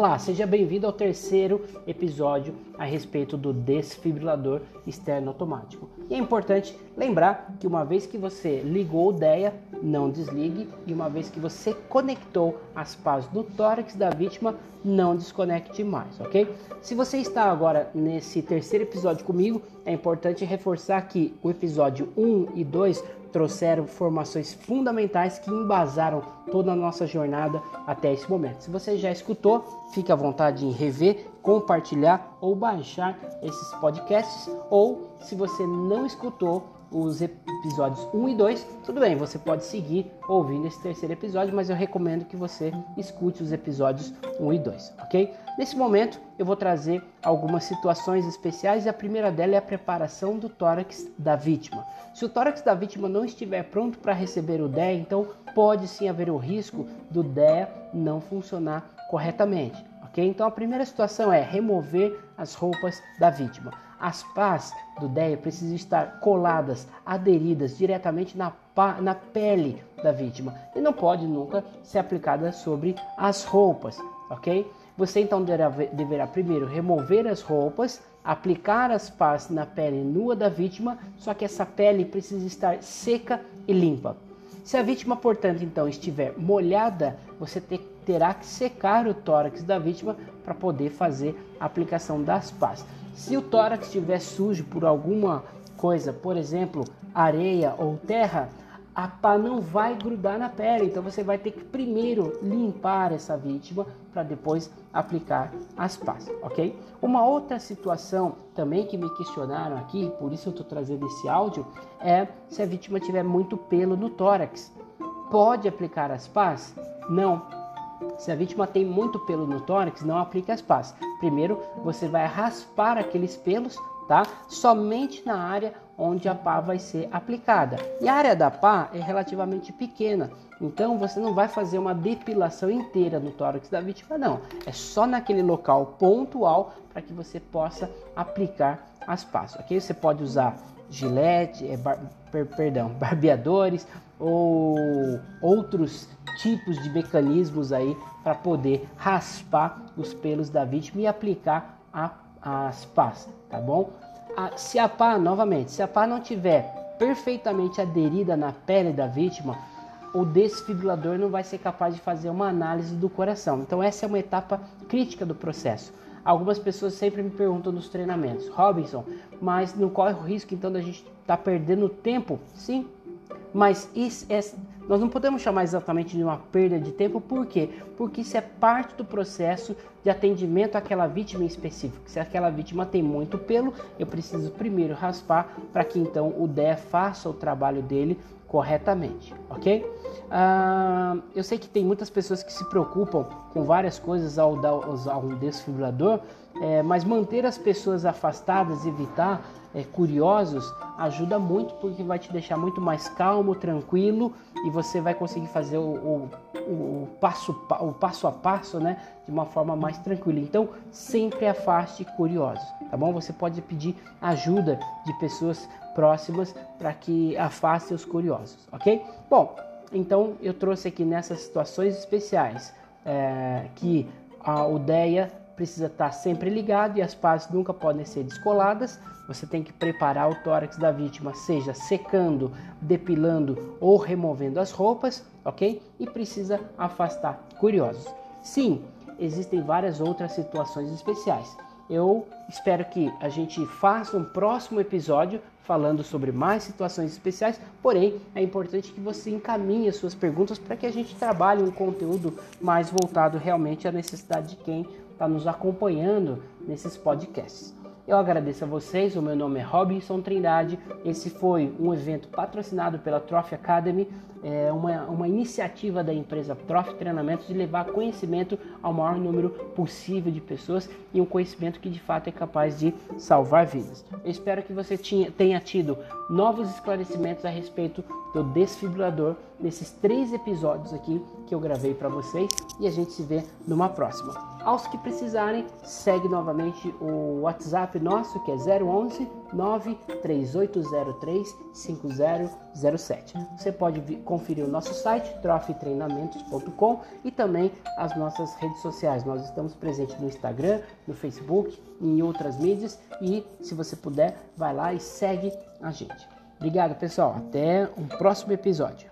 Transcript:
Olá, seja bem-vindo ao terceiro episódio a respeito do desfibrilador externo automático. E é importante lembrar que uma vez que você ligou o DEA, não desligue, e uma vez que você conectou as pás do tórax da vítima, não desconecte mais, ok? Se você está agora nesse terceiro episódio comigo, é importante reforçar que o episódio 1 e 2 trouxeram informações fundamentais que embasaram toda a nossa jornada até esse momento. Se você já escutou, fique à vontade em rever, compartilhar ou baixar esses podcasts, ou se você não escutou, os episódios 1 e 2, tudo bem, você pode seguir ouvindo esse terceiro episódio, mas eu recomendo que você escute os episódios 1 e 2, ok? Nesse momento eu vou trazer algumas situações especiais e a primeira dela é a preparação do tórax da vítima. Se o tórax da vítima não estiver pronto para receber o DEA, então pode sim haver o risco do DEA não funcionar corretamente, ok? Então a primeira situação é remover as roupas da vítima. As pás do DEA precisam estar coladas, aderidas diretamente na, na pele da vítima e não pode nunca ser aplicada sobre as roupas, ok? Você então deverá primeiro remover as roupas, aplicar as pás na pele nua da vítima, só que essa pele precisa estar seca e limpa. Se a vítima, portanto, então estiver molhada, você terá que secar o tórax da vítima para poder fazer a aplicação das pás. Se o tórax estiver sujo por alguma coisa, por exemplo, areia ou terra, a pá não vai grudar na pele. Então você vai ter que primeiro limpar essa vítima para depois aplicar as pás, ok? Uma outra situação também que me questionaram aqui, por isso eu estou trazendo esse áudio, é se a vítima tiver muito pelo no tórax. Pode aplicar as pás? Não. Se a vítima tem muito pelo no tórax, não aplique as pás. Primeiro, você vai raspar aqueles pelos, tá? Somente na área onde a pá vai ser aplicada. E a área da pá é relativamente pequena, então você não vai fazer uma depilação inteira no tórax da vítima, não. É só naquele local pontual para que você possa aplicar as pás, ok? Você pode usar gilete, é, bar, per, perdão, barbeadores ou outros tipos de mecanismos aí para poder raspar os pelos da vítima e aplicar a, as pás, tá bom? a, se a pá, novamente, se a pá não tiver perfeitamente aderida na pele da vítima, o desfibrilador não vai ser capaz de fazer uma análise do coração. Então essa é uma etapa crítica do processo. Algumas pessoas sempre me perguntam nos treinamentos, Robinson, mas não corre o risco então da gente estar tá perdendo tempo? Sim, mas isso é, nós não podemos chamar exatamente de uma perda de tempo, por quê? Porque isso é parte do processo de atendimento àquela vítima em específico. Se aquela vítima tem muito pelo, eu preciso primeiro raspar para que então o DE faça o trabalho dele corretamente, ok? Uh, eu sei que tem muitas pessoas que se preocupam com várias coisas ao usar um desfibrilador, é, mas manter as pessoas afastadas, evitar é, curiosos, ajuda muito porque vai te deixar muito mais calmo, tranquilo e você vai conseguir fazer o, o, o, passo, o passo a passo né, de uma forma mais tranquila. Então, sempre afaste curiosos, tá bom? Você pode pedir ajuda de pessoas próximas para que afaste os curiosos, ok? Bom, então eu trouxe aqui nessas situações especiais é, que a UDEA precisa estar sempre ligado e as partes nunca podem ser descoladas. Você tem que preparar o tórax da vítima, seja secando, depilando ou removendo as roupas, ok? E precisa afastar curiosos. Sim, existem várias outras situações especiais. Eu espero que a gente faça um próximo episódio falando sobre mais situações especiais, porém é importante que você encaminhe as suas perguntas para que a gente trabalhe um conteúdo mais voltado realmente à necessidade de quem está nos acompanhando nesses podcasts. Eu agradeço a vocês, o meu nome é Robinson Trindade. Esse foi um evento patrocinado pela Trophy Academy, é uma, uma iniciativa da empresa Trophy Treinamentos de levar conhecimento ao maior número possível de pessoas e um conhecimento que de fato é capaz de salvar vidas. Eu espero que você tinha, tenha tido novos esclarecimentos a respeito do desfibrilador nesses três episódios aqui que eu gravei para vocês e a gente se vê numa próxima. Aos que precisarem, segue novamente o WhatsApp nosso que é 011 938035007. Você pode conferir o nosso site trofetreinamentos.com e também as nossas redes sociais. Nós estamos presentes no Instagram, no Facebook, em outras mídias e se você puder, vai lá e segue a gente. Obrigado, pessoal. Até um próximo episódio.